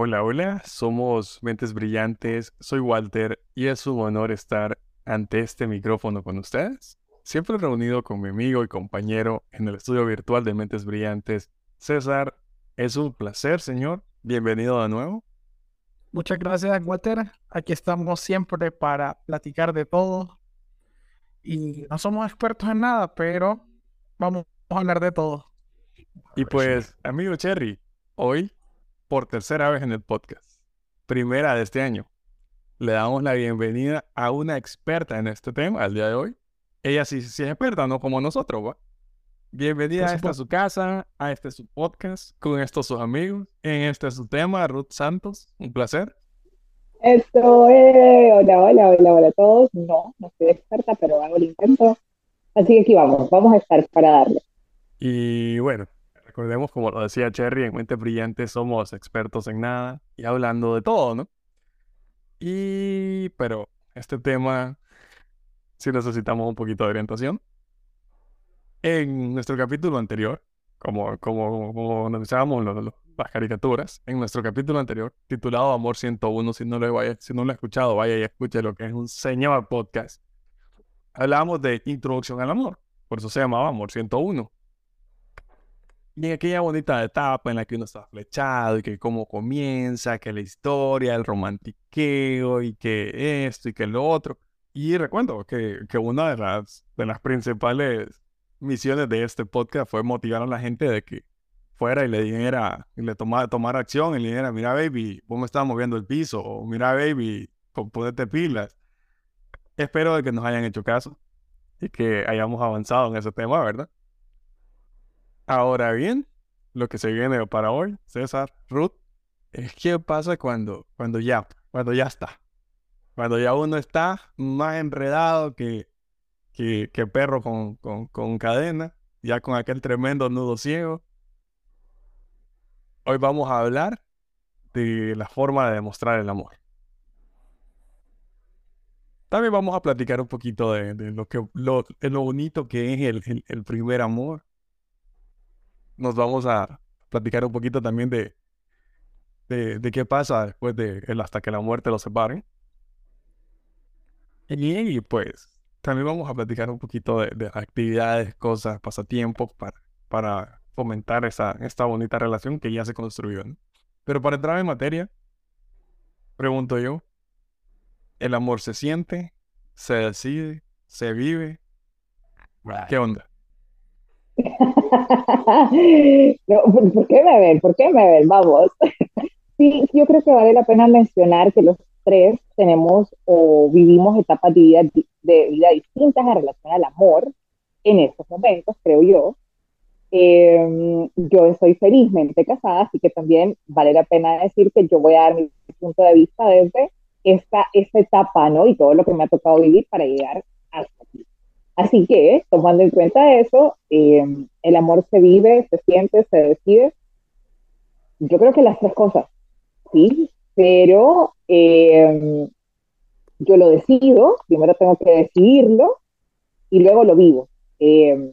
Hola, hola, somos Mentes Brillantes, soy Walter y es un honor estar ante este micrófono con ustedes. Siempre reunido con mi amigo y compañero en el estudio virtual de Mentes Brillantes, César. Es un placer, señor. Bienvenido de nuevo. Muchas gracias, Walter. Aquí estamos siempre para platicar de todo. Y no somos expertos en nada, pero vamos a hablar de todo. Y pues, amigo Cherry, hoy, por tercera vez en el podcast, primera de este año, le damos la bienvenida a una experta en este tema al día de hoy. Ella sí, sí es experta, no como nosotros, ¿va? Bienvenida a esta su casa, a este su podcast, con estos sus amigos, en este su tema, Ruth Santos. Un placer. Esto es, hola, hola, hola, hola a todos. No, no soy experta, pero hago el intento. Así que aquí vamos, vamos a estar para darle. Y bueno, recordemos, como lo decía Cherry, en Mente Brillante somos expertos en nada y hablando de todo, ¿no? Y, pero este tema sí necesitamos un poquito de orientación. En nuestro capítulo anterior, como, como, como analizábamos las caricaturas, en nuestro capítulo anterior, titulado Amor 101, si no lo, vaya, si no lo ha escuchado, vaya y escuche lo que es un señor podcast. Hablábamos de introducción al amor, por eso se llamaba Amor 101. Y en aquella bonita etapa en la que uno está flechado y que cómo comienza, que la historia, el romantiqueo y que esto y que lo otro. Y recuerdo que, que una de las, de las principales misiones de este podcast fue motivar a la gente de que fuera y le dijera, y le tomara, tomar acción y le dijera, mira baby, vos me estás moviendo el piso, o mira baby, ponete pilas. Espero de que nos hayan hecho caso y que hayamos avanzado en ese tema, ¿verdad? Ahora bien, lo que se viene para hoy, César, Ruth, es qué pasa cuando, cuando ya, cuando ya está. Cuando ya uno está más enredado que, que, perro con, con, con cadena, ya con aquel tremendo nudo ciego. Hoy vamos a hablar de la forma de demostrar el amor. También vamos a platicar un poquito de, lo, que, lo, lo bonito que es el, el, primer amor. Nos vamos a platicar un poquito también de, de, de qué pasa después de el hasta que la muerte los separe. Y, pues también vamos a platicar un poquito de, de actividades, cosas, pasatiempos para, para fomentar esa, esta bonita relación que ya se construyó. Pero para entrar en materia, pregunto yo, ¿el amor se siente, se decide, se vive? ¿Qué onda? ¿Por qué me ven? ¿Por qué me ven? Vamos. sí, yo creo que vale la pena mencionar que los tres tenemos o vivimos etapas de vida, de vida distintas en relación al amor en estos momentos, creo yo. Eh, yo estoy felizmente casada, así que también vale la pena decir que yo voy a dar mi punto de vista desde esta, esta etapa, ¿no? Y todo lo que me ha tocado vivir para llegar. Así que, tomando en cuenta eso, eh, el amor se vive, se siente, se decide. Yo creo que las tres cosas, sí, pero eh, yo lo decido, primero tengo que decidirlo y luego lo vivo. Eh,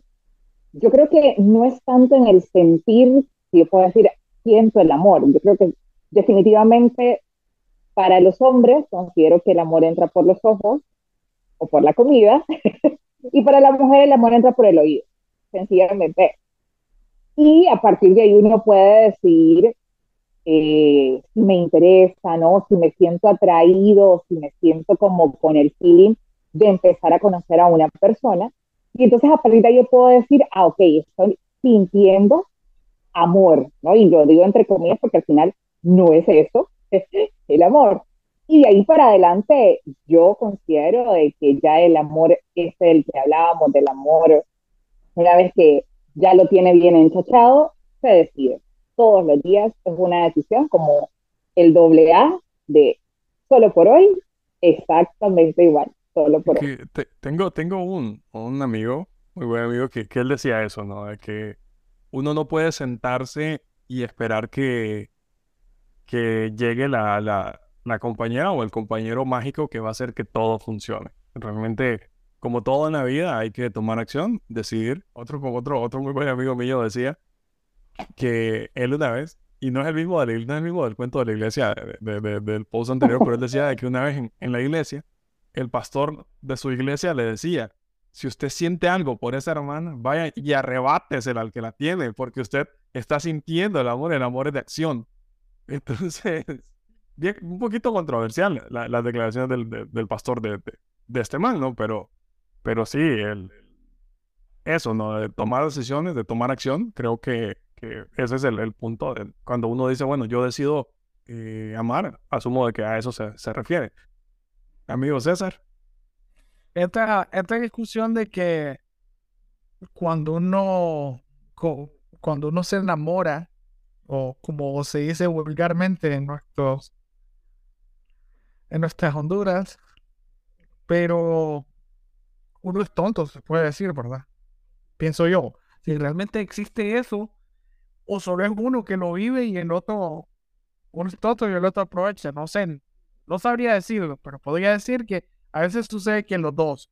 yo creo que no es tanto en el sentir, si yo puedo decir, siento el amor. Yo creo que definitivamente para los hombres considero que el amor entra por los ojos o por la comida y para la mujer el amor entra por el oído, sencillamente. Y a partir de ahí uno puede decir eh, si me interesa, ¿no? Si me siento atraído, si me siento como con el feeling de empezar a conocer a una persona. Y entonces a partir de ahí yo puedo decir, ah, ok, estoy sintiendo amor, ¿no? Y lo digo entre comillas porque al final no es eso, es el amor. Y de ahí para adelante yo considero de que ya el amor es el que hablábamos, del amor, una vez que ya lo tiene bien enchachado, se decide todos los días es una decisión como el doble A de solo por hoy, exactamente igual, solo por hoy. tengo, tengo un, un amigo, muy buen amigo, que, que él decía eso, ¿no? De que uno no puede sentarse y esperar que, que llegue la, la compañera o el compañero mágico que va a hacer que todo funcione. Realmente, como todo en la vida, hay que tomar acción, decidir. Otro, otro, otro muy buen amigo mío decía que él una vez y no es el mismo, del, no es el mismo del cuento de la iglesia de, de, del post anterior, pero él decía de que una vez en, en la iglesia, el pastor de su iglesia le decía, si usted siente algo por esa hermana, vaya y arrebátesela al que la tiene, porque usted está sintiendo el amor, el amor es de acción. Entonces, un poquito controversial la- las declaraciones del, del pastor de, de, este man, ¿no? Pero, pero sí, el, eso, ¿no? De tomar decisiones, de tomar acción, creo que, que ese es el, punto. cuando uno dice, bueno, yo decido eh, amar, asumo de que a eso se, se refiere. Amigo César. Esta, esta discusión de que cuando uno, cuando uno se enamora, o como se dice vulgarmente en nuestros, en nuestras Honduras, pero uno es tonto, se puede decir, ¿verdad? Pienso yo, si realmente existe eso, o solo es uno que lo vive y el otro, uno es tonto y el otro aprovecha, no sé, no sabría decirlo, pero podría decir que a veces sucede que los dos,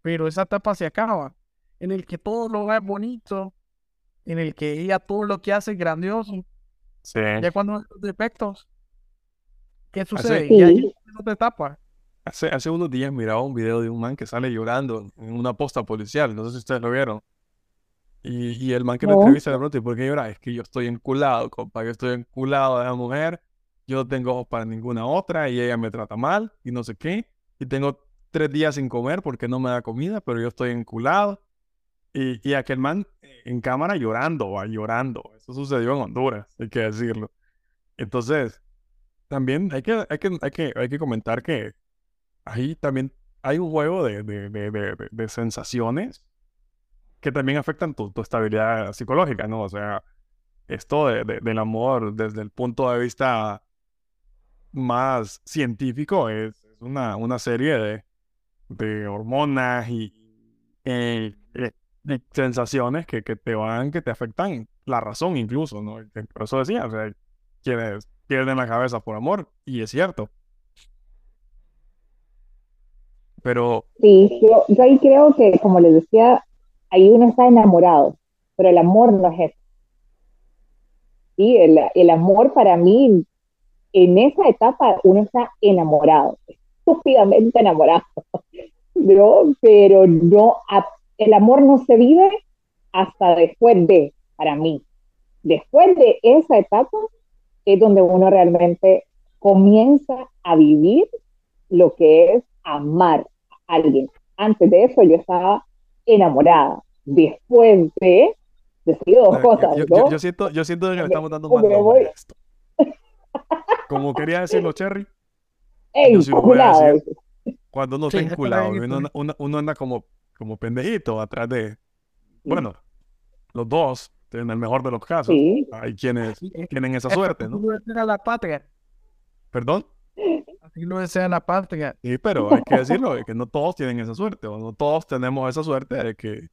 pero esa etapa se acaba, en el que todo lo ve bonito, en el que ella todo lo que hace es grandioso, Sí. ya cuando los defectos, ¿qué sucede? Sí. Ya llega otra etapa. Hace, hace unos días miraba un video de un man que sale llorando en una posta policial. No sé si ustedes lo vieron. Y, y el man que lo No. entrevista le pregunta, ¿y por qué llora? Es que yo estoy enculado, compa. Yo estoy enculado de la mujer. Yo no tengo ojos para ninguna otra y ella me trata mal y no sé qué. Y tengo tres días sin comer porque no me da comida, pero yo estoy enculado. Y, y aquel man eh, en cámara llorando, va, llorando. Eso sucedió en Honduras, hay que decirlo. Entonces, también hay que, hay que, hay que, hay que comentar que ahí también hay un juego de, de, de, sensaciones que también afectan tu, estabilidad psicológica, ¿no? O sea, esto de- de- del amor desde el punto de vista más científico es, una, una serie de, hormonas y, y- y sensaciones que, que te van, que te afectan la razón incluso, ¿no? Por eso decía, o sea, quienes pierden la cabeza por amor, y es cierto. Pero Sí, yo, ahí creo que, como les decía, ahí uno está enamorado, pero el amor no es eso. Sí, el, el amor para mí, en esa etapa uno está enamorado, estúpidamente enamorado. Pero no, el amor no se vive hasta después de, para mí. Después de esa etapa es donde uno realmente comienza a vivir lo que es amar a alguien. Antes de eso yo estaba enamorada. Después de, decido dos cosas, yo, ¿no? yo siento, yo siento que le Me- estamos dando mal voy. a esto. Como quería decirlo Cherry, Ey, yo sí lo voy a culado. decir. cuando uno Sí, está enculado, uno anda como, como pendejito atrás de... Bueno, los dos, en el mejor de los casos, Sí, hay quienes es- tienen esa suerte, ¿no? Así lo desea la patria. Perdón. Así lo desea la patria. Sí, pero hay que decirlo, de que no todos tienen esa suerte, o no todos tenemos esa suerte de que,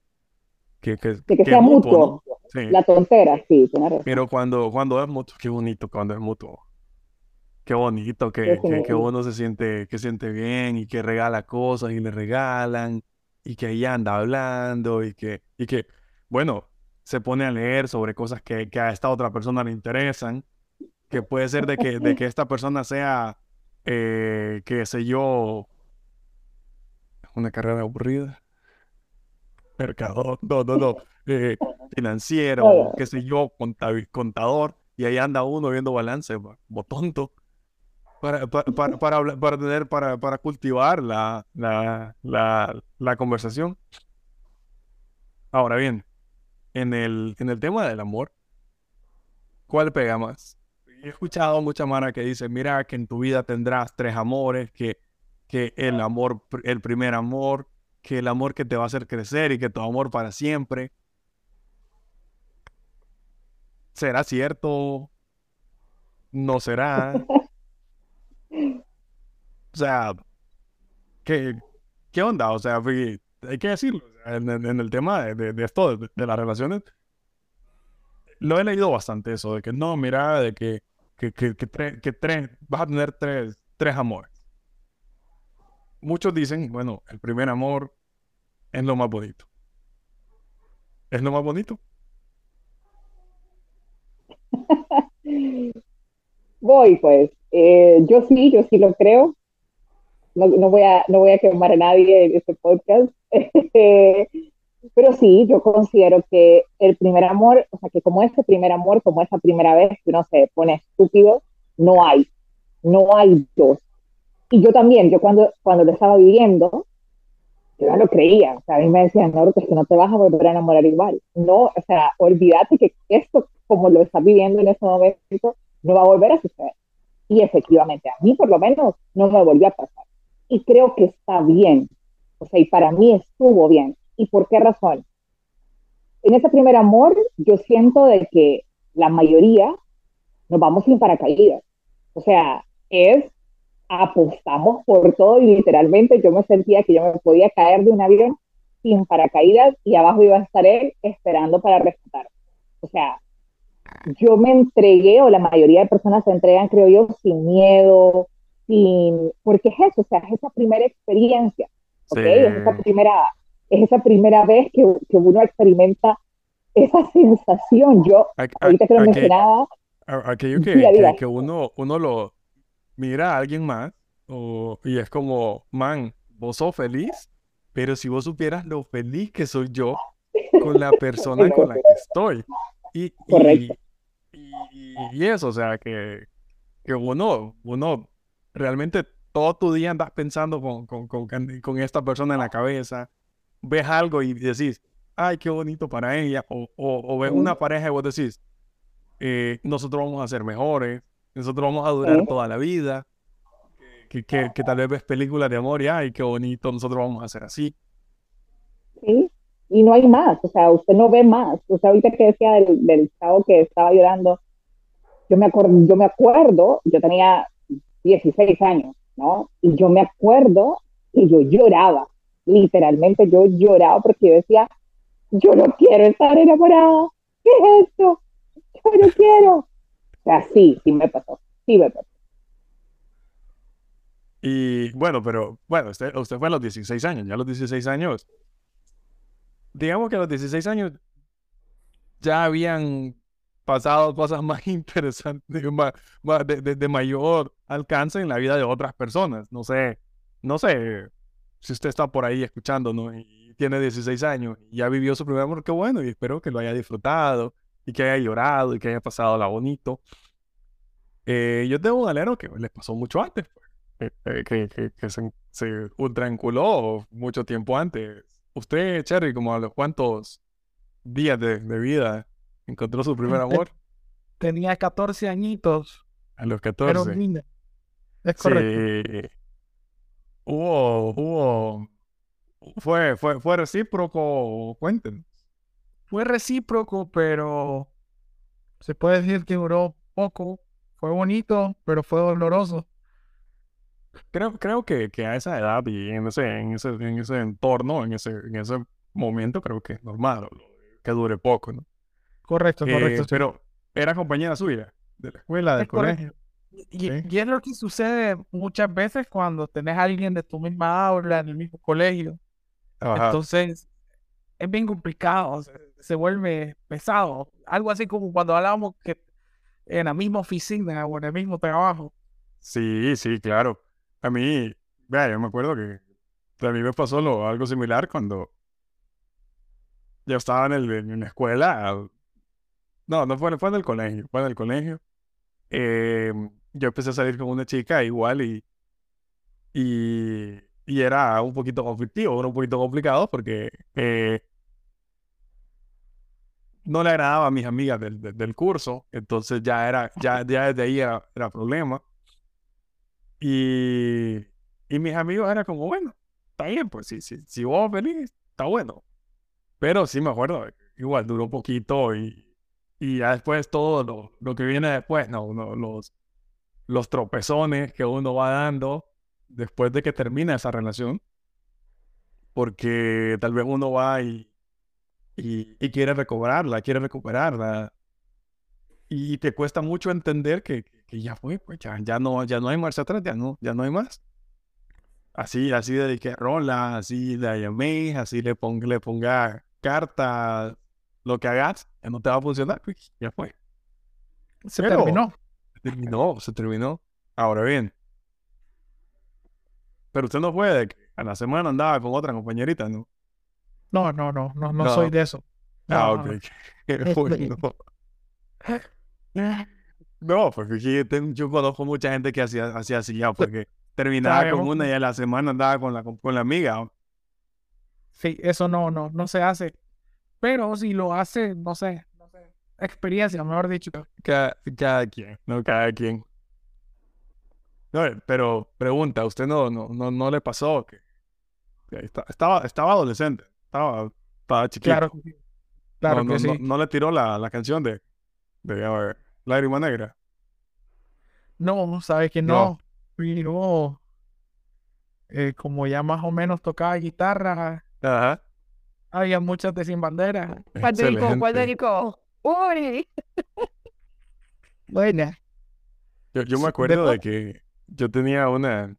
que, que, de que que sea es mutuo, ¿no? mutuo. Sí. La tontera, sí. Pero cuando, cuando es mutuo, qué bonito cuando es mutuo. Qué bonito que, que, uno se siente, que siente bien y que regala cosas y le regalan y que ahí anda hablando y que, y que, bueno, se pone a leer sobre cosas que, que a esta otra persona le interesan, que puede ser de que, de que esta persona sea, eh, qué sé yo, una carrera aburrida. Mercador, no, no, no, eh, financiero, qué sé yo, contador, y ahí anda uno viendo balance, va, como tonto, para, para, para, para, para tener, para, para cultivar la, la, la, la conversación. Ahora bien, en el, en el tema del amor, ¿cuál pega más? He escuchado mucha mara que dice, mira que en tu vida tendrás tres amores, que, que el amor, el primer amor, que el amor que te va a hacer crecer y que tu amor para siempre. ¿Será cierto? ¿No será? O sea, ¿qué, qué onda? O sea, fui- hay que decirlo. en, el tema de, esto, de, las relaciones, lo he leído bastante eso, de que no, mira, de que, que, que, que tre- que tres, vas a tener tres, tres amores. Muchos dicen, bueno, el primer amor es lo más bonito. ¿Es lo más bonito? voy, pues. Eh, yo sí, yo sí lo creo. No, no, voy a, no voy a quemar a nadie en este podcast. Pero sí, yo considero que el primer amor, o sea, que como ese primer amor, como esa primera vez que uno se pone estúpido, no hay. No hay dos. Y yo también, yo cuando, cuando lo estaba viviendo, yo no lo creía. O sea, a mí me decían, no, es que no te vas a volver a enamorar igual. No, o sea, olvídate que esto, como lo estás viviendo en ese momento, no va a volver a suceder. Y efectivamente, a mí por lo menos no me volvió a pasar. Y creo que está bien. O sea, y para mí estuvo bien. ¿Y por qué razón? En ese primer amor, yo siento de que la mayoría nos vamos sin paracaídas. O sea, es apostamos por todo y literalmente yo me sentía que yo me podía caer de un avión sin paracaídas y abajo iba a estar él esperando para rescatar. O sea, yo me entregué, o la mayoría de personas se entregan, creo yo, sin miedo, sin, porque es eso, o sea, es esa primera experiencia, ¿ok? Es esa primera, es esa primera vez que, que uno experimenta esa sensación. Yo, ahorita que lo mencionaba, aquello que, que, uno, uno lo mira a alguien más o, y es como, man, vos sos feliz, pero si vos supieras lo feliz que soy yo con la persona con la que estoy. Y, y, eso, o sea, que, que uno, uno realmente todo tu día andas pensando con, con, con, con, esta persona en la cabeza, ves algo y decís, ay, qué bonito para ella, o, o, ves una pareja y vos decís, eh, nosotros vamos a ser mejores, nosotros vamos a durar toda la vida, que, que, que, tal vez ves películas de amor y, ay, qué bonito, nosotros vamos a ser así. Sí, y no hay más, o sea, usted no ve más. O sea, ahorita que decía del, del chavo que estaba llorando, yo me, acuerdo, yo me acuerdo, yo tenía 16 años, ¿no? Y yo me acuerdo que yo lloraba, literalmente yo lloraba porque yo decía, yo no quiero estar enamorada, ¿qué es esto? Yo no quiero. O sea, sí, sí me pasó, sí me pasó. Y bueno, pero bueno, usted, usted fue a los 16 años, ya a los 16 años digamos que a los 16 años ya habían pasado cosas más interesantes, de, de, mayor alcance en la vida de otras personas. No sé, no sé si usted está por ahí escuchando, ¿no? Y tiene 16 años y ya vivió su primer amor, qué bueno, y espero que lo haya disfrutado y que haya llorado y que haya pasado la bonito. Eh, yo tengo un alero que les pasó mucho antes, pues, eh, eh, que, se, se mucho tiempo antes Usted, Cherry, como a los cuántos días de, vida encontró su primer amor? Tenía 14 añitos. A los 14. Pero Es correcto. Hubo, hubo, fue, fue, fue recíproco, cuéntenos. Fue recíproco, pero se puede decir que duró poco. Fue bonito, pero fue doloroso. Creo, creo que, que a esa edad y en ese, en ese, en ese entorno, en ese, en ese momento, creo que es normal que dure poco, ¿no? Correcto, correcto. Eh, pero era compañera suya, de la escuela, del colegio. Y, es lo que sucede muchas veces cuando tenés a alguien de tu misma aula, en el mismo colegio. Entonces, es bien complicado, se, vuelve pesado. Algo así como cuando hablábamos que en la misma oficina o en el mismo trabajo. Sí, sí, claro. A mí, vea, yo me acuerdo que a mí me pasó lo, algo similar cuando yo estaba en, el, en la escuela. No, no fue, fue en el colegio, fue en el colegio. Em, yo empecé a salir con una chica igual y, y, y era un poquito conflictivo, era un poquito complicado porque eh, no le agradaba a mis amigas del, del, curso, entonces ya era, ya, ya desde ahí era, era problema. Y, y mis amigos eran como, bueno, está bien, pues si, si, si vos feliz, está bueno. Pero sí me acuerdo, igual duró un poquito y, y ya después todo lo, lo que viene después, no, los, los tropezones que uno va dando después de que termina esa relación. Porque tal vez uno va y, y, quiere recobrarla, quiere recuperarla. Y te cuesta mucho entender que, que ya fue, pues ya, ya, no, ya no hay marcha atrás, ya no, ya no hay más. Así, así de que rola, así de llamé, así le ponga, le ponga carta, lo que hagas, ya no te va a funcionar, pues ya fue. Se terminó. terminó, se terminó. Ahora bien, pero usted no fue de que a la semana andaba con otra compañerita, ¿no? No, no, no, no, no soy de eso. Ah, ok. no. No, porque tengo- yo conozco mucha gente que hacía, hacía así ya, porque terminaba con una y a la semana andaba con la, con la amiga. Sí, eso no, no, no se hace. Pero si lo hace, no sé, no sé, experiencia, mejor dicho. Cada, cada quien, no cada quien. No, eh, pero pregunta, ¿a usted no, no, no, no le pasó que, que esta- estaba, estaba adolescente, estaba, estaba chiquito? Claro, claro no, que no, sí. no, no le tiró la, la canción de, de a ver, Lágrima Negra. No, sabes que No. no. Pero eh, como ya más o menos tocaba guitarra, Ajá. Había muchas de sin bandera. ¿Cuál dedicó? ¿Cuál Excelente. dedicó? Uy, Buena. Yo, yo me acuerdo de que yo tenía una,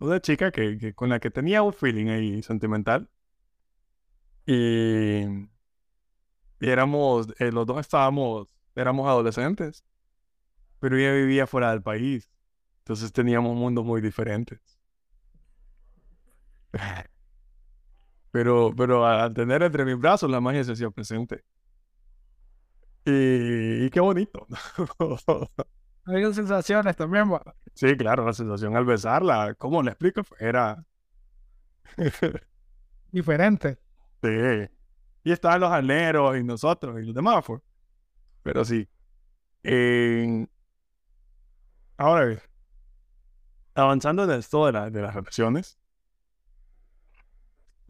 una chica que, que- con la que tenía un feeling ahí sentimental. Y, y éramos, eh, los dos estábamos, éramos adolescentes, pero ella vivía fuera del país. Entonces teníamos mundos muy diferentes. Pero, pero al tener entre mis brazos la magia se hacía presente. Y, y qué bonito. Había sensaciones también, va. Sí, claro, la sensación al besarla, ¿cómo le explico? Era... diferente. Sí. Y estaban los alneros y nosotros y los demás, pues. Pero sí. Ahora bien, avanzando en esto de, la- de las relaciones,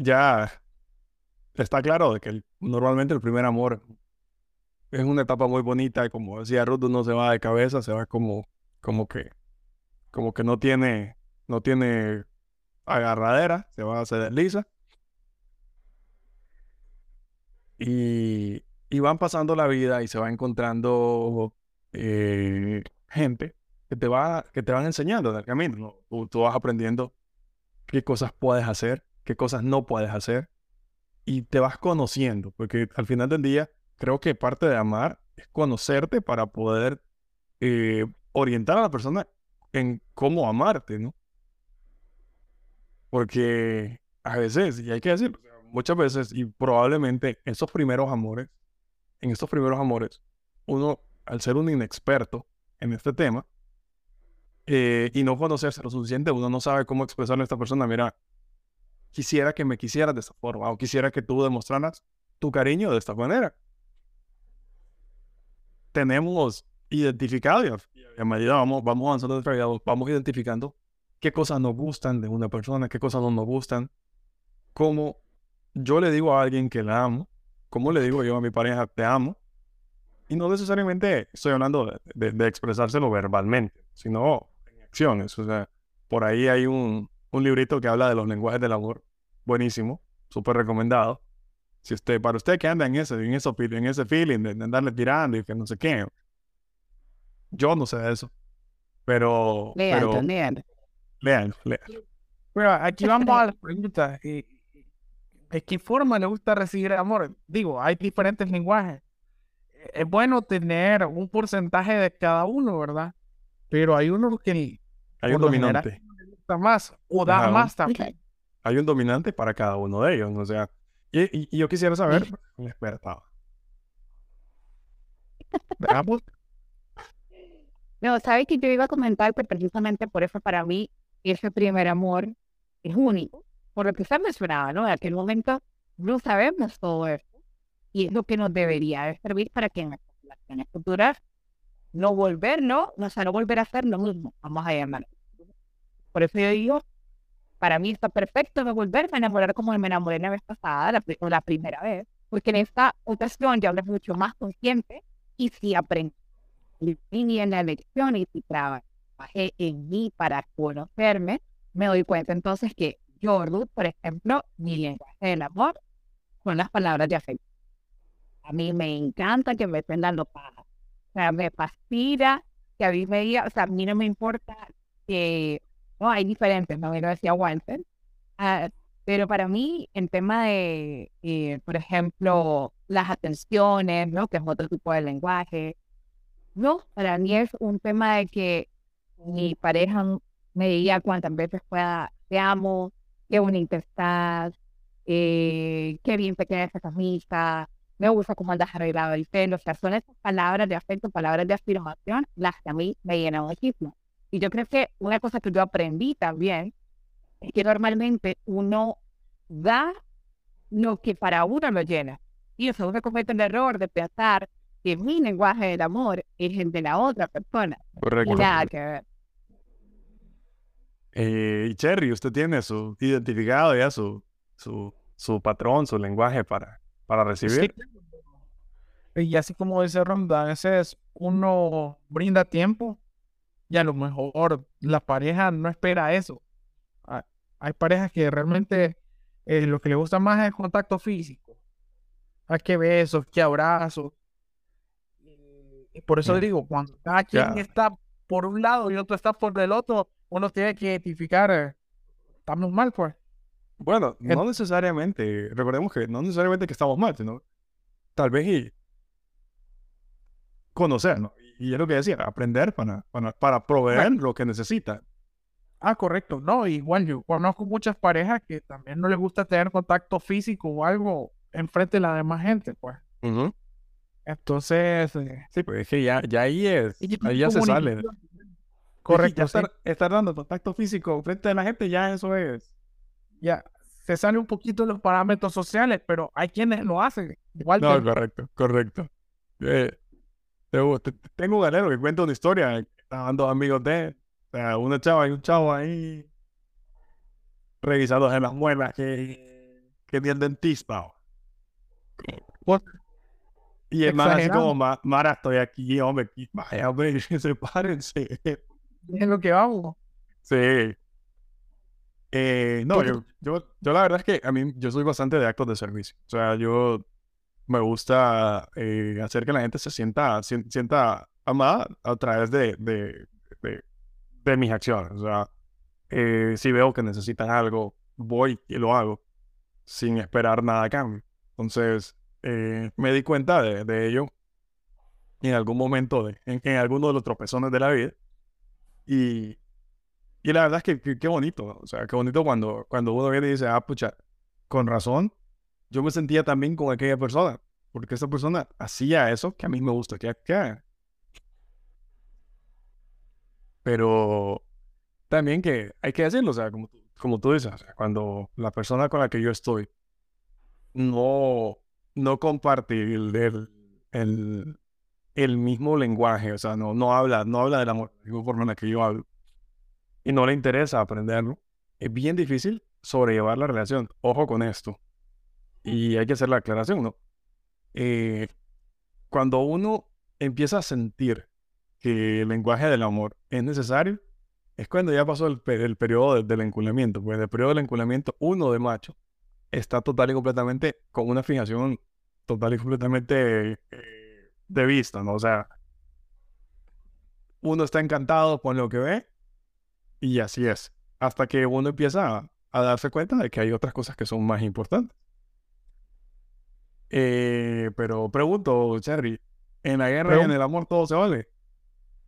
ya está claro de que normalmente el primer amor es una etapa muy bonita y como decía Ruth, uno se va de cabeza, se va como, como que, como que no tiene, no tiene agarradera, se va, se desliza. Y, y van pasando la vida y se va encontrando eh, gente que te va, que te van enseñando en el camino, ¿no? Tú vas aprendiendo qué cosas puedes hacer, qué cosas no puedes hacer, y te vas conociendo, porque al final del día creo que parte de amar es conocerte para poder eh, orientar a la persona en cómo amarte, ¿no? Porque a veces, y hay que decirlo, muchas veces, y probablemente esos primeros amores, en estos primeros amores, uno, al ser un inexperto en este tema, eh, y no conocerse lo suficiente, uno no sabe cómo expresarle a esta persona, mira, quisiera que me quisieras de esta forma, o quisiera que tú demostraras tu cariño de esta manera. Tenemos identificado, y a, medida vamos, vamos avanzando nuestra vamos identificando qué cosas nos gustan de una persona, qué cosas no nos gustan, cómo yo le digo a alguien que la amo, cómo le digo yo a mi pareja te amo, y no necesariamente estoy hablando de, de- de expresárselo verbalmente, sino en acciones. O sea, por ahí hay un, un librito que habla de los lenguajes del amor, buenísimo, súper recomendado. Si usted, para usted que anda en ese, en eso, en ese feeling de, de andarle tirando y que no sé qué, yo no sé de eso. Pero, léalo. lean, lean. Pero aquí vamos a las preguntas. eh, ¿De qué forma le gusta recibir amor? Digo, hay diferentes lenguajes. Es bueno tener un porcentaje de cada uno, ¿verdad? Pero hay uno que Hay un general. Gusta más o da más también. Hay un dominante para cada uno de ellos. O sea, y, y- y yo quisiera saber, un experto. Veamos. No, sabes que yo iba a comentar que precisamente por eso para mí ese primer amor es único. Por lo que usted mencionaba, ¿no? En aquel momento no sabemos todo esto y es lo que nos debería de servir para que en nuestras relaciones futuras no volver, ¿no? O sea, no volver a hacer lo mismo, vamos a llamar. Por eso yo digo, para mí está perfecto no volverme a enamorar como me enamoré la vez pasada, la, o la primera vez, porque en esta ocasión ya hablé mucho más consciente y sí aprendí y en la lección y si trabajé en mí para conocerme, me doy cuenta entonces que yo, por ejemplo, mi lenguaje del amor son las palabras de afecto. A mí me encanta que me estén dando paja. O sea, me fascina que a mí me diga, o sea, a mí no me importa que, no, hay diferentes, no lo decía Walter, ah, pero para mí, en tema de, eh, por ejemplo, las atenciones, ¿no? Que es otro tipo de lenguaje, No, para mí es un tema de que mi pareja me diga cuántas veces pueda, te amo, qué bonita estás, eh, qué bien te queda esa camisa, me gusta cómo andas arreglado el pelo. O sea, son esas palabras de afecto, palabras de afirmación, las que a mí me llenan muchísimo. Y yo creo que una cosa que yo aprendí también es que normalmente uno da lo que para uno lo llena. Y eso uno comete el error de pensar que mi lenguaje del amor es el de la otra persona. Correcto. Y nada que ver. Eh, y Cherry, usted tiene su identificado ya su, su, su patrón, su lenguaje para, para recibir. Sí. Y así como dice Ronda, a veces uno brinda tiempo y a lo mejor la pareja no espera eso. Hay parejas que realmente eh, lo que le gusta más es el contacto físico. Hay que besos, que abrazos. Y- por eso digo, cuando cada quien Ya. está por un lado y otro está por el otro, uno tiene que identificar, eh, estamos mal, pues. Bueno, En- no necesariamente, recordemos que no necesariamente que estamos mal, sino tal vez y conocer, ¿no? Y es lo que decía, aprender para, para, para proveer lo que necesita. Ah, correcto. No, igual yo conozco muchas parejas que también no les gusta tener contacto físico o algo enfrente de la demás gente, pues. Entonces, eh, Sí, pues es que ya, ya ahí es, ahí ya se sale. Correcto. Sí. estar, estar dando contacto físico frente a la gente, ya eso es. Ya se sale un poquito de los parámetros sociales, pero hay quienes lo hacen. Igual No, que correcto, correcto. Eh, tengo, te- tengo un galero que cuenta una historia, eh, estaban dos amigos de o sea, una chava y un chavo ahí revisándose las muelas que, que ni el dentista. Y el man así como, "Ma- Mara, estoy aquí, hombre, aquí, vaya, hombre, sepárense. es lo que vamos. Sí. Eh, no, yo, yo, yo la verdad es que a mí, yo soy bastante de actos de servicio. O sea, yo me gusta eh, hacer que la gente se sienta, sien- sienta amada a través de, de, de, mis acciones. O sea, eh, si veo que necesitan algo, voy y lo hago sin esperar nada a cambio. Entonces, eh, me di cuenta de, de ello en algún momento, de, en, en alguno de los tropezones de la vida. Y, y la verdad es que que- qué bonito, o sea, qué bonito cuando, cuando uno viene y dice, ah, pucha, con razón, yo me sentía también con aquella persona, porque esa persona hacía eso que a mí me gusta que haga. Pero también que hay que decirlo, o sea, como, como tú dices, o sea, cuando la persona con la que yo estoy no, no comparte el, el, el, el mismo lenguaje, o sea, no, no habla, no habla del amor de la forma en la que yo hablo y no le interesa aprenderlo, es bien difícil sobrellevar la relación. Ojo con esto. Y hay que hacer la aclaración, ¿no? Eh, cuando uno empieza a sentir que el lenguaje del amor es necesario, es cuando ya pasó el, el periodo de- del enculamiento. Pues en el periodo del enculamiento, uno de macho está total y completamente con una fijación total y completamente eh, de vista, ¿no? O sea, uno está encantado con lo que ve y así es. Hasta que uno empieza a darse cuenta de que hay otras cosas que son más importantes. Eh, pero pregunto, Cherry, ¿en la guerra y en el amor todo se vale?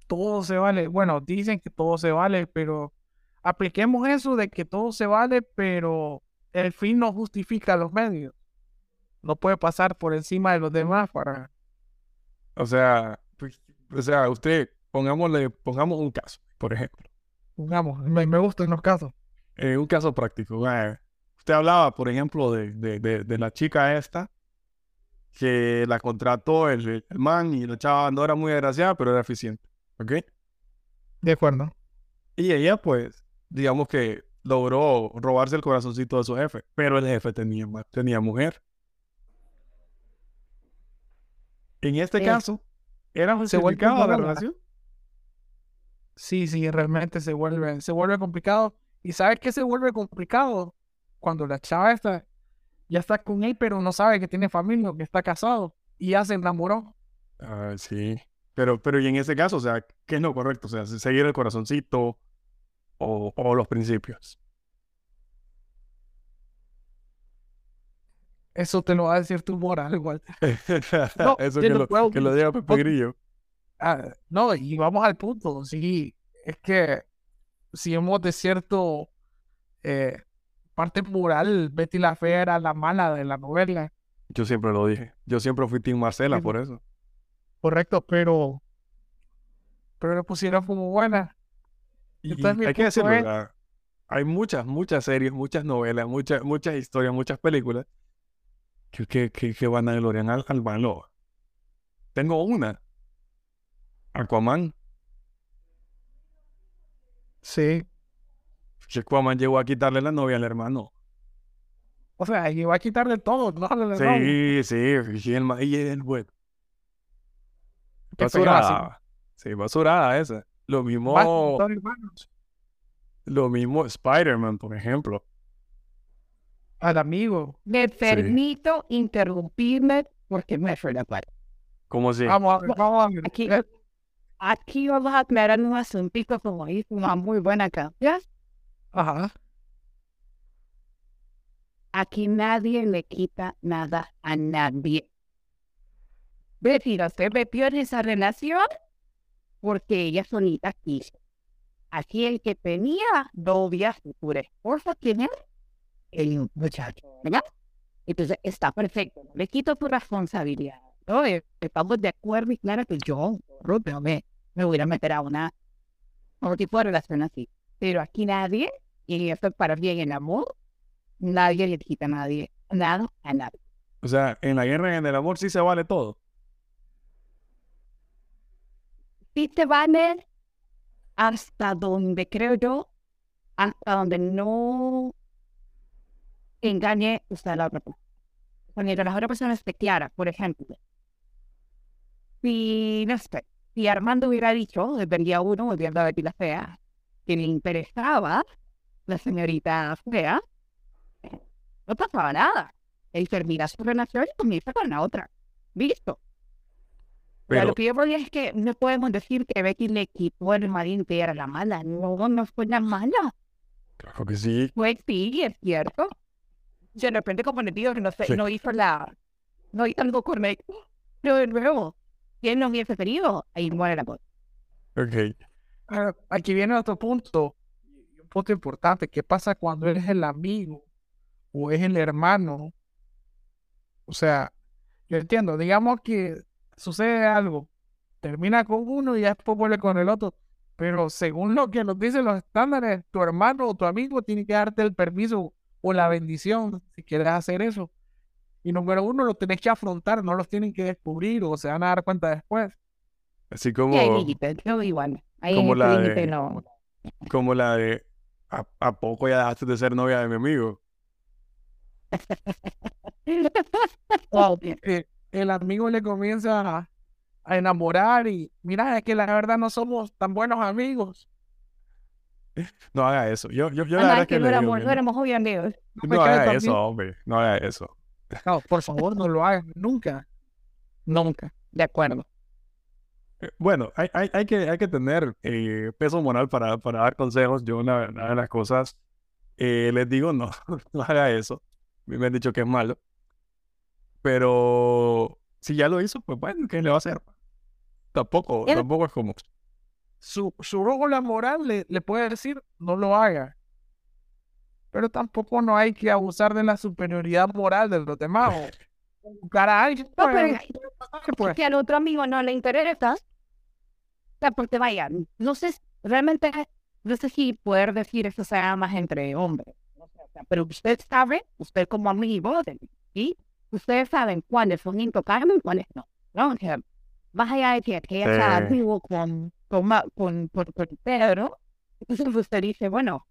Todo se vale. Bueno, dicen que todo se vale, pero apliquemos eso de que todo se vale, pero el fin no justifica los medios. No puede pasar por encima de los demás para... O sea, pues, o sea, usted, pongámosle, pongamos un caso, por ejemplo. Pongamos, me, me gustan los casos. Eh, un caso práctico. eh, usted hablaba, por ejemplo, de, de, de, de la chica esta, que la contrató el, el man y la chava no era muy agraciada, pero era eficiente. ¿Ok? De acuerdo. Y ella, pues, digamos que logró robarse el corazoncito de su jefe, pero el jefe tenía, tenía mujer. En este Sí. caso, ¿era justificada la relación? Sí, sí, realmente se vuelve, se vuelve complicado. ¿Y sabes qué se vuelve complicado? Cuando la chava está, ya está con él, pero no sabe que tiene familia, que está casado y ya se enamoró. Ah, sí. Pero, pero y en ese caso, o sea, ¿qué es lo correcto? O sea, seguir el corazoncito o, o los principios. Eso te lo va a decir tu moral, igual. No, Eso que lo, puedo- que lo diga Pepe. Grillo. ah, no, y vamos al punto, sí, es que si hemos de cierto eh, parte moral, Betty la Fea era la mala de la novela, Yo siempre lo dije. Yo siempre fui Team Marcela Sí. por eso. correcto, pero pero le pusieron como buena. Y, Entonces, hay que decirlo, es- ¿verdad? hay muchas, muchas series, muchas novelas, muchas, muchas historias, muchas películas que, que, que, que van a gloriar al, al malo. Tengo una. Aquaman. Sí, Que Aquaman llegó a quitarle la novia al hermano. o sea, iba a quitarle todo, no. Sí, sí, y el, y el bueno. Así. Basurada. Sí, basurada esa. Lo mismo, lo mismo Spider-Man, por ejemplo. Al amigo. Me permito interrumpirme porque me fue la parte. ¿Cómo si? Vamos a ver, vamos. Aquí, aquí vamos a aclarar un asuntito como hizo una muy buena canción. Ajá. Aquí nadie le quita nada a nadie. Betty no se metió en esa relación porque ella solita quiso. Aquí el que tenía novia futura esposa, ¿quién es? El muchacho, ¿verdad? Entonces está perfecto, no le quito tu responsabilidad. ¿no? Eh, Estamos de acuerdo y claro que yo, Ruth, me, me voy a meter a una a un tipo de relación así. Pero aquí nadie, y esto es para bien el amor, nadie le quita a nadie, nada a nadie. O sea, en la guerra y en el amor sí se vale todo. Sí te vale hasta donde creo yo, hasta donde no engañe usted a la otra persona. Cuando la otra persona esté clara, por ejemplo, si, no sé, si Armando hubiera dicho desde el día uno, volviendo a Betty la Fea, que le interesaba la señorita fea, no pasaba nada. Él termina su relación y comienza con la otra. Listo. Pero Pero, lo que yo voy es que no podemos decir que Betty le quitó el marido y era la mala. No, no fue la mala. claro que sí. Fue sí, es cierto. De repente, como le digo, que no, sé, Sí. no hizo la. No hizo algo correcto. Pero de nuevo, ¿quién no hubiese querido? Ahí muere la cosa. Ok. Ah, Aquí viene otro punto, punto importante. ¿Qué pasa cuando eres el amigo o es el hermano? O sea, yo entiendo, digamos que sucede algo, termina con uno y ya después vuelve con el otro, pero según lo que nos dicen los estándares, tu hermano o tu amigo tiene que darte el permiso o la bendición si quieres hacer eso. Y número uno, lo tenés que afrontar, no los tienen que descubrir o se van a dar cuenta después. Así como, Y hay límites, yo igual. Ahí como la de- no. como la de ¿a, a poco ya dejaste de ser novia de mi amigo? o eh, el amigo le comienza a, a enamorar y mira, es que la verdad no somos tan buenos amigos. No haga eso. Yo, yo, yo la Además, verdad Ah, que que no le éramos, no éramos amigos. No haga eso, hombre. No haga eso. No, por favor, no lo hagan nunca. Nunca. De acuerdo. Bueno, hay, hay, hay que, hay que tener eh, peso moral para, para dar consejos. Yo, una, una de las cosas, eh, les digo, no, no haga eso. A mí me han dicho que es malo. Pero si ya lo hizo, pues bueno, ¿qué le va a hacer? Tampoco, tampoco es como. Su, su brújula moral le, le puede decir no lo haga. Pero tampoco no hay que abusar de la superioridad moral de los demás. O alguien. No, pero ¿qué pues? si al otro amigo no le interesa, porque vaya, no sé, realmente, no sé si poder decir eso sea más entre hombres, o sea, pero usted sabe, usted como amigo, de- ¿sí? Ustedes saben cuáles son intocables y cuáles no, ¿no? O sea, más allá de que, que ella sea amigo con, con, con, con Pedro, entonces usted dice, bueno,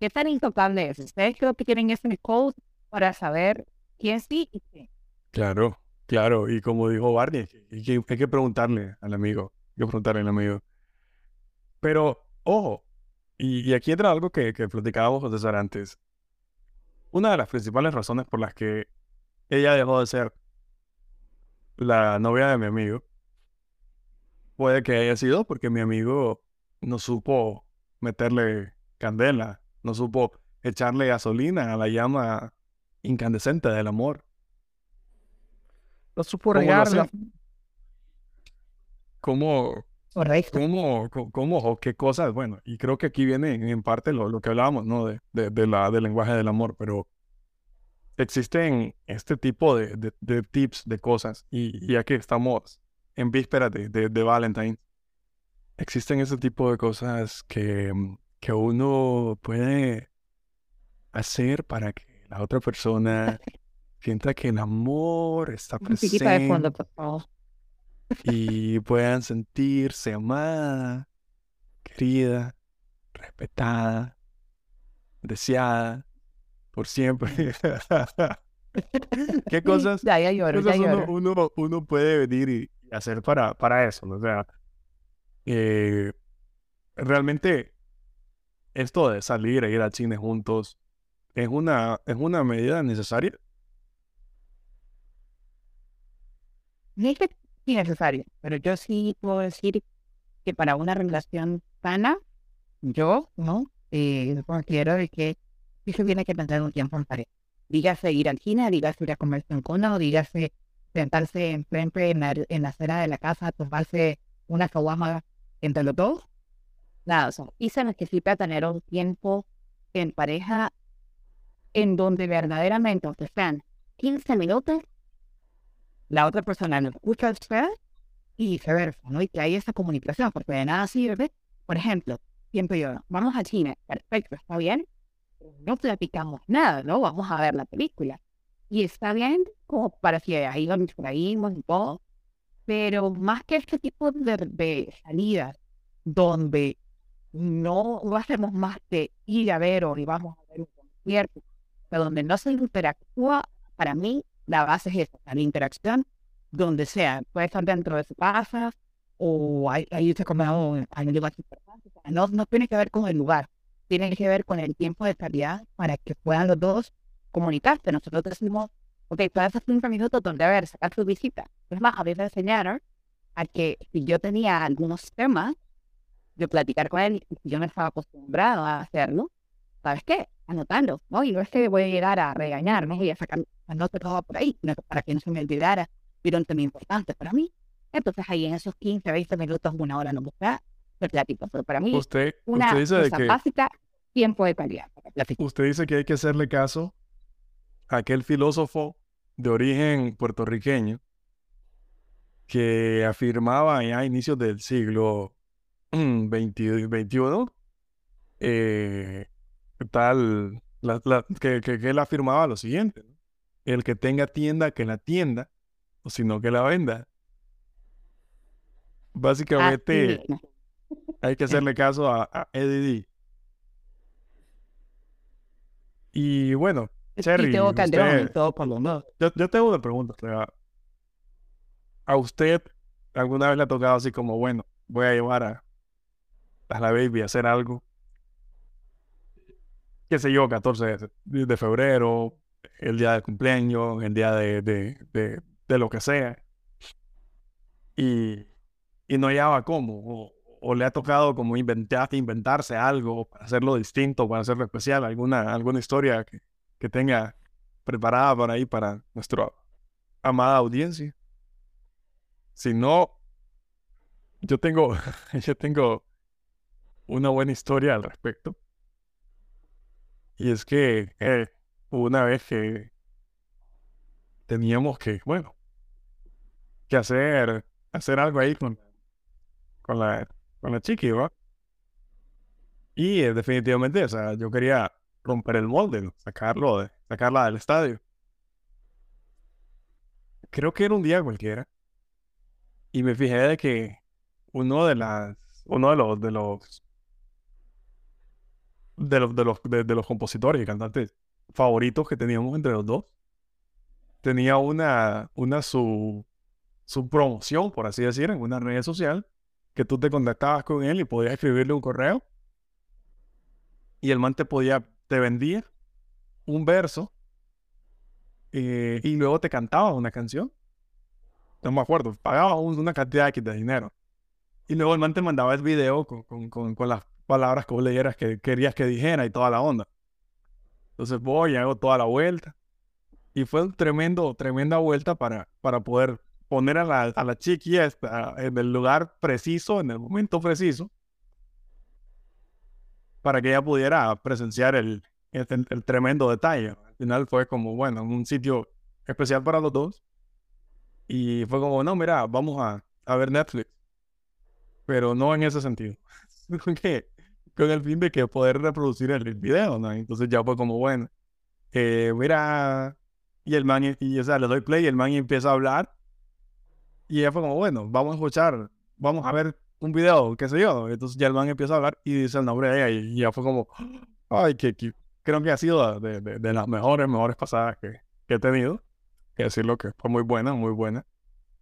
¿qué tan intocable es? Ustedes creo que tienen ese code para saber quién sí y quién Claro, claro. Y como dijo Barney, hay que, hay que preguntarle al amigo. Que preguntarle al amigo. Pero, ojo, y, y aquí entra algo que, que platicábamos César antes. Una de las principales razones por las que ella dejó de ser la novia de mi amigo puede que haya sido porque mi amigo no supo meterle candela, no supo echarle gasolina a la llama incandescente del amor. No supo ¿Cómo lo regarla. ¿Cómo, Correcto. ¿Cómo, cómo o qué cosas? Bueno, y creo que aquí viene en, parte lo, lo que hablábamos, ¿no? De, de, de la, del lenguaje del amor, pero existen este tipo de, de, tips, de cosas, y, ya que estamos en vísperas de, Valentine's, existen ese tipo de cosas que, mm, que uno puede hacer para que la otra persona sienta que el amor está Musiquita de fondo, presente por favor. Y puedan sentirse amada, querida, respetada, deseada por siempre. ¿Qué cosas, Ya, ya lloro, ya cosas uno, lloro. uno, uno puede venir y hacer para, para eso? ¿no? O sea, eh, realmente esto de salir e ir al cine juntos es una, es una medida necesaria. No es que sí necesario, pero yo sí puedo decir que para una relación sana, yo, ¿no? Eh, considero de que sí se tiene que pensar un tiempo en pareja. Dígase ir al cine, dígase ir a comerse un cono, dígase sentarse enfrente en la, en la acera de la casa, tomarse una caguama entre los dos. Nada, o y se necesita tener un tiempo en pareja en donde verdaderamente, aunque sean 15 minutos, la otra persona lo escucha a usted y viceversa, ¿no? Y que hay esa comunicación, porque de nada sirve. Por ejemplo, siempre yo, vamos al cine, perfecto, está bien, no platicamos nada, ¿no? Vamos a ver la película. Y está bien como para que ahí nos distraímos y todo, pero más que este tipo de, de salidas donde no, no hacemos más que ir a ver o vamos a ver un concierto, pero donde no se interactúa, para mí la base es esa, la interacción, donde sea, puede estar dentro de su casa o ahí, ahí se come un lugar no, no tiene que ver con el lugar, tiene que ver con el tiempo de calidad para que puedan los dos comunicarse. Nosotros decimos, ok, puedes hacer 15 minutos donde, a ver, sacar tu visita. Es más, a me enseñaron a que si yo tenía algunos temas de platicar con él, y yo no estaba acostumbrado a hacerlo, ¿sabes qué? Anotando, ¿no? Y no es que voy a llegar a regañar, no voy a sacar anoto todo por ahí, para que no se me olvidara, pero un tema importante para mí. Entonces ahí en esos 15, 20 minutos, una hora, no gusta, me platico. Pero para mí, Usted, una usted dice de cosa que básica, tiempo de calidad. Usted dice que hay que hacerle caso a aquel filósofo de origen puertorriqueño que afirmaba ya a inicios del siglo XXI eh, tal, la- la- que, que- que él afirmaba lo siguiente, ¿no? El que tenga tienda, que la tienda, o si no, que la venda. Básicamente hay que hacerle caso a, a Eddie D. Y bueno, Cherry, y tengo Calderón y usted- todo por lo menos. yo, yo tengo una pregunta. o sea, ¿a usted alguna vez le ha tocado así como, bueno, voy a llevar a, a la baby a hacer algo? Qué sé yo, 14 de, de- de febrero, el día del cumpleaños, el día de, de, de, lo que sea. Y, y no hallaba cómo. O, o le ha tocado como inventar, inventarse algo para hacerlo distinto, para hacerlo especial, alguna, alguna historia que, que tenga preparada por ahí para nuestra amada audiencia. Si no, yo tengo, yo tengo una buena historia al respecto. Y es que eh, una vez que teníamos que, bueno, que hacer, hacer algo ahí con, con la, con la chiqui, ¿va? Y eh, definitivamente, o sea, yo quería romper el molde, sacarlo de, sacarla del estadio. Creo que era un día cualquiera. Y me fijé de que uno de las, uno de los, de los, de los, de los, de los compositores y cantantes favoritos que teníamos entre los dos, tenía una, una su, su promoción, por así decir, en una red social, que tú te contactabas con él y podías escribirle un correo y el man te podía, te vendía un verso eh, y luego te cantaba una canción. No me acuerdo, pagaba un- una cantidad de dinero. Y luego el man te mandaba el video con, con, con, con las palabras que vos leyeras que querías que dijera y toda la onda. Entonces voy y hago toda la vuelta. Y fue un tremendo, tremenda vuelta para, para poder poner a la, a la chiqui esta en el lugar preciso, en el momento preciso, para que ella pudiera presenciar el, el, el tremendo detalle. Al final fue como, bueno, un sitio especial para los dos. Y fue como, no, mira, vamos a, a ver Netflix. Pero no en ese sentido. que, con el fin de que poder reproducir el video, ¿no? Entonces ya fue como, bueno, eh, mira, y el man, y, o sea, le doy play y el man empieza a hablar. Y ella fue como, bueno, vamos a escuchar, vamos a ver un video, qué sé yo. Entonces ya el man empieza a hablar y dice el nombre de ella y, ya fue como, ay, que, que, creo que ha sido de, de, de, las mejores, mejores pasadas que, que he tenido. Que decirlo que fue muy buena, muy buena.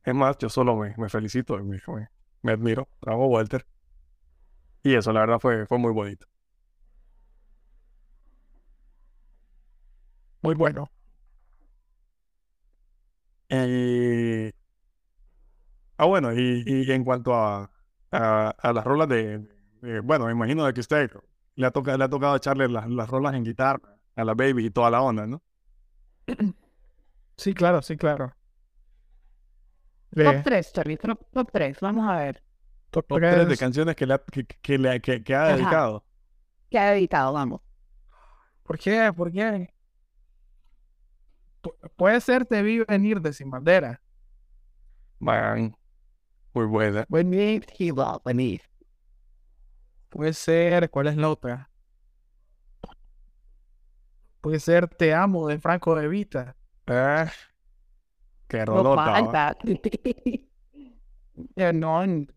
Es más, yo solo me, me felicito me, me, me admiro. Bravo, Walter. Y eso, la verdad, fue, fue muy bonito. Muy bueno. Eh... Ah, bueno, y, y en cuanto a, a, a las rolas de, de, Bueno, me imagino de que usted le ha, toca, le ha tocado echarle las, las rolas en guitarra a la baby y toda la onda, ¿no? Sí, claro, sí, claro. Top 3, Charlie, top, top 3, vamos a ver. Top Top 3 de 3. canciones que, le ha, que, que, le, que, que ha Ajá. dedicado. ¿Qué ha dedicado? Vamos. ¿Por qué? ¿Por qué? Pu- puede ser Te vi venir de Sin Bandera. Man, muy buena. Venid, he will, venid. Puede ser, ¿cuál es la otra? Puede ser Te amo de Franco de Vita. Ah, qué No rolota. ¿va? falta. Eh, no, en-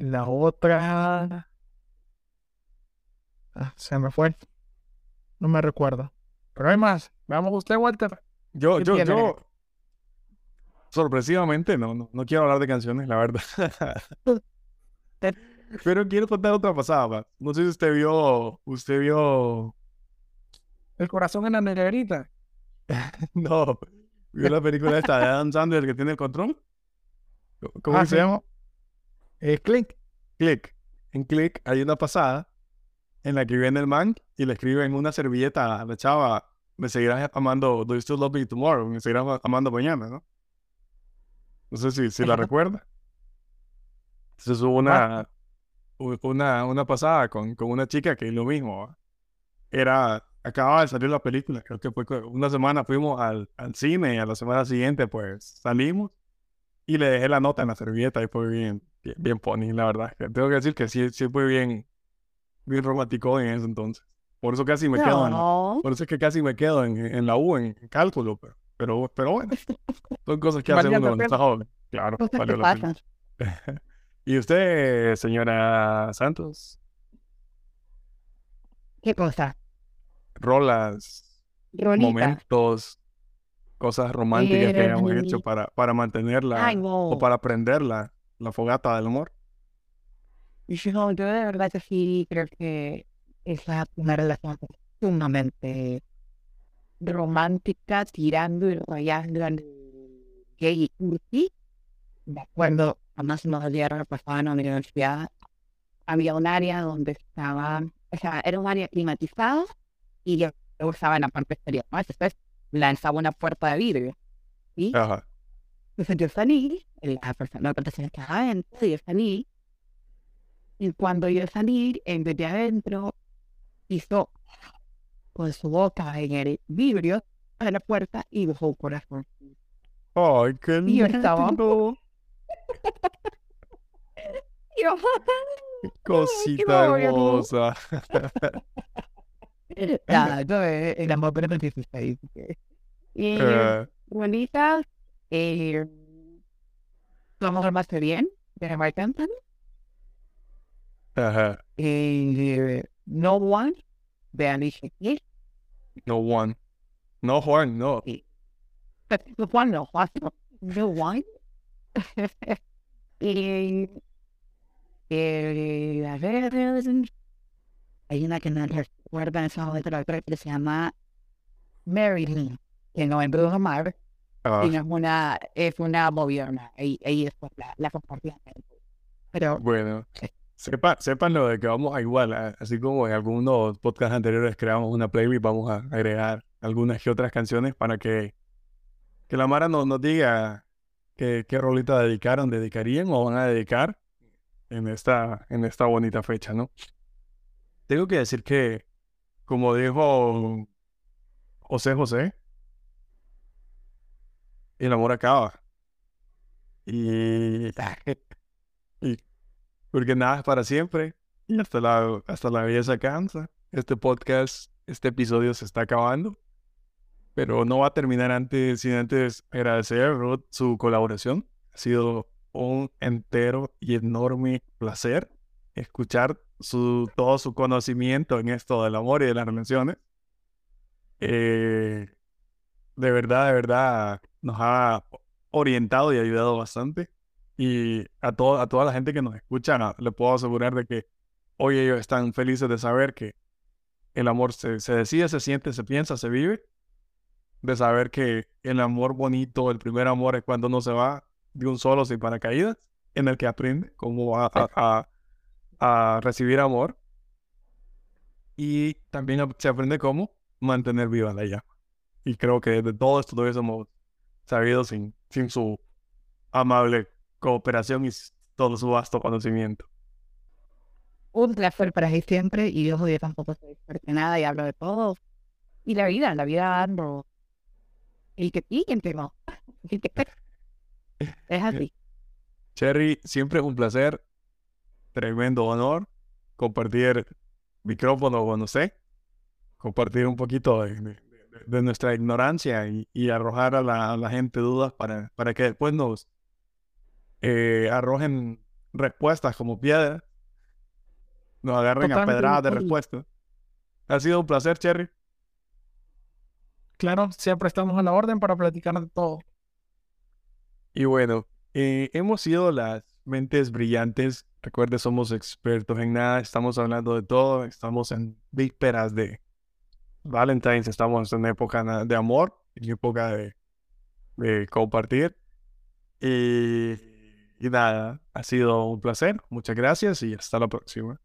la otra. Ah, se me fue. No me recuerdo. Pero hay más. Veamos usted, Walter. Yo, ¿Qué yo, tiene? yo, sorpresivamente, no, no, no quiero hablar de canciones, la verdad. Pero quiero contar otra pasada. No sé si usted vio, usted vio, El corazón en la negrita. no, vio la película esta de Adam Sandler que tiene el control. ¿Cómo Ah, se sí. llama? Eh, Clink. Click. En Click hay una pasada en la que viene el man y le escribe en una servilleta a la chava, me seguirás amando, do you still love me tomorrow? Me seguirás amando mañana, ¿no? No sé si, si la recuerda. Entonces hubo una, u- una, una pasada con, con una chica que lo mismo, ¿va? Era, acababa de salir la película, creo que fue una semana fuimos al, al cine y a la semana siguiente pues salimos y le dejé la nota en la servilleta y fue bien, bien, bien funny, la verdad. Tengo que decir que sí, sí fue bien, bien romántico en ese entonces. Por eso casi me quedo en, por eso es que casi me quedo en, en la U, en, cálculo, pero, pero, pero bueno, son cosas que hace uno cuando está joven. Claro, valió la pena. ¿Y usted, señora Santos? ¿Qué cosa? Rolas, Rolita. momentos, cosas románticas que hayamos hecho para, para mantenerla Ay, no. o para prender la, fogata del amor. Yo, yo de verdad que sí creo que esa una relación sumamente romántica, tirando y rayando al gay y cursi. De acuerdo, además nos dieron pasaba en la universidad. Había un área donde estaba, o sea, era un área climatizada y yo estaba en la parte exterior. ¿no? Después lanzaba una puerta de vidrio. ¿sí? Ajá. Entonces yo salí, la persona la estaba adentro, y yo salí. Y cuando yo salí, en vez de adentro, hizo con su boca en el vidrio de la puerta y dejó un corazón. Ay, qué Y yo estaba- lindo. Y yo, Cosita hermosa. Nada, eso es el amor pero 16. Y Eh, bonitas, eh, vamos más bien, de Mark Anthony. ajá. Eh, no One, de Alicia Keys. No one. No Juan, no. The one no, what no, no one. y eh, a ver, hay una que no momento, la otra que se llama Marilyn, que no es Bruno Mars, Ah, sino es una, es una movierna, y ahí después la, la compartí. Pero bueno. Sepa, sepan lo de que vamos a igual, así como en algunos podcasts anteriores creamos una playlist, vamos a agregar algunas que otras canciones para que que la Mara nos, nos diga qué, qué rolita dedicaron, dedicarían o van a dedicar en esta, en esta bonita fecha, ¿no? Tengo que decir que, como dijo José José, el amor acaba. Y, y porque nada es para siempre. Y hasta la, hasta la se cansa. Este podcast, este episodio se está acabando. Pero no va a terminar antes sin antes agradecer a Ruth su colaboración. Ha sido un entero y enorme placer escuchar su, todo su conocimiento en esto del amor y de las relaciones. Eh, de verdad, de verdad, nos ha orientado y ayudado bastante. Y a, todo, a toda la gente que nos escucha, no, le puedo asegurar de que hoy ellos están felices de saber que el amor se, se decide, se siente, se piensa, se vive. De saber que el amor bonito, el primer amor es cuando uno se va de un solo sin paracaídas, en el que aprende cómo a, a, a recibir amor. Y también se aprende cómo mantener viva la llama. Y creo que de todo esto lo hubiésemos sabido sin, sin su amable cooperación y todo su vasto conocimiento. Un placer para mí siempre y yo soy tampoco soy experta nada y hablo de todo. Y la vida, la vida ando. El que y el que no. El que es así. Cherry, siempre es un placer, tremendo honor compartir micrófono con usted, compartir un poquito de, de, de nuestra ignorancia y, y arrojar a la, a la, gente dudas para, para que después nos eh, arrojen respuestas como piedras, nos agarren a pedradas de respuestas. Ha sido un placer, Cherry. Claro, siempre estamos a la orden para platicar de todo. Y bueno, eh, hemos sido las mentes brillantes. Recuerde, somos expertos en nada, estamos hablando de todo, estamos en vísperas de Valentine's, estamos en época de amor, en época de, de compartir. Y, y nada, ha sido un placer, muchas gracias y hasta la próxima.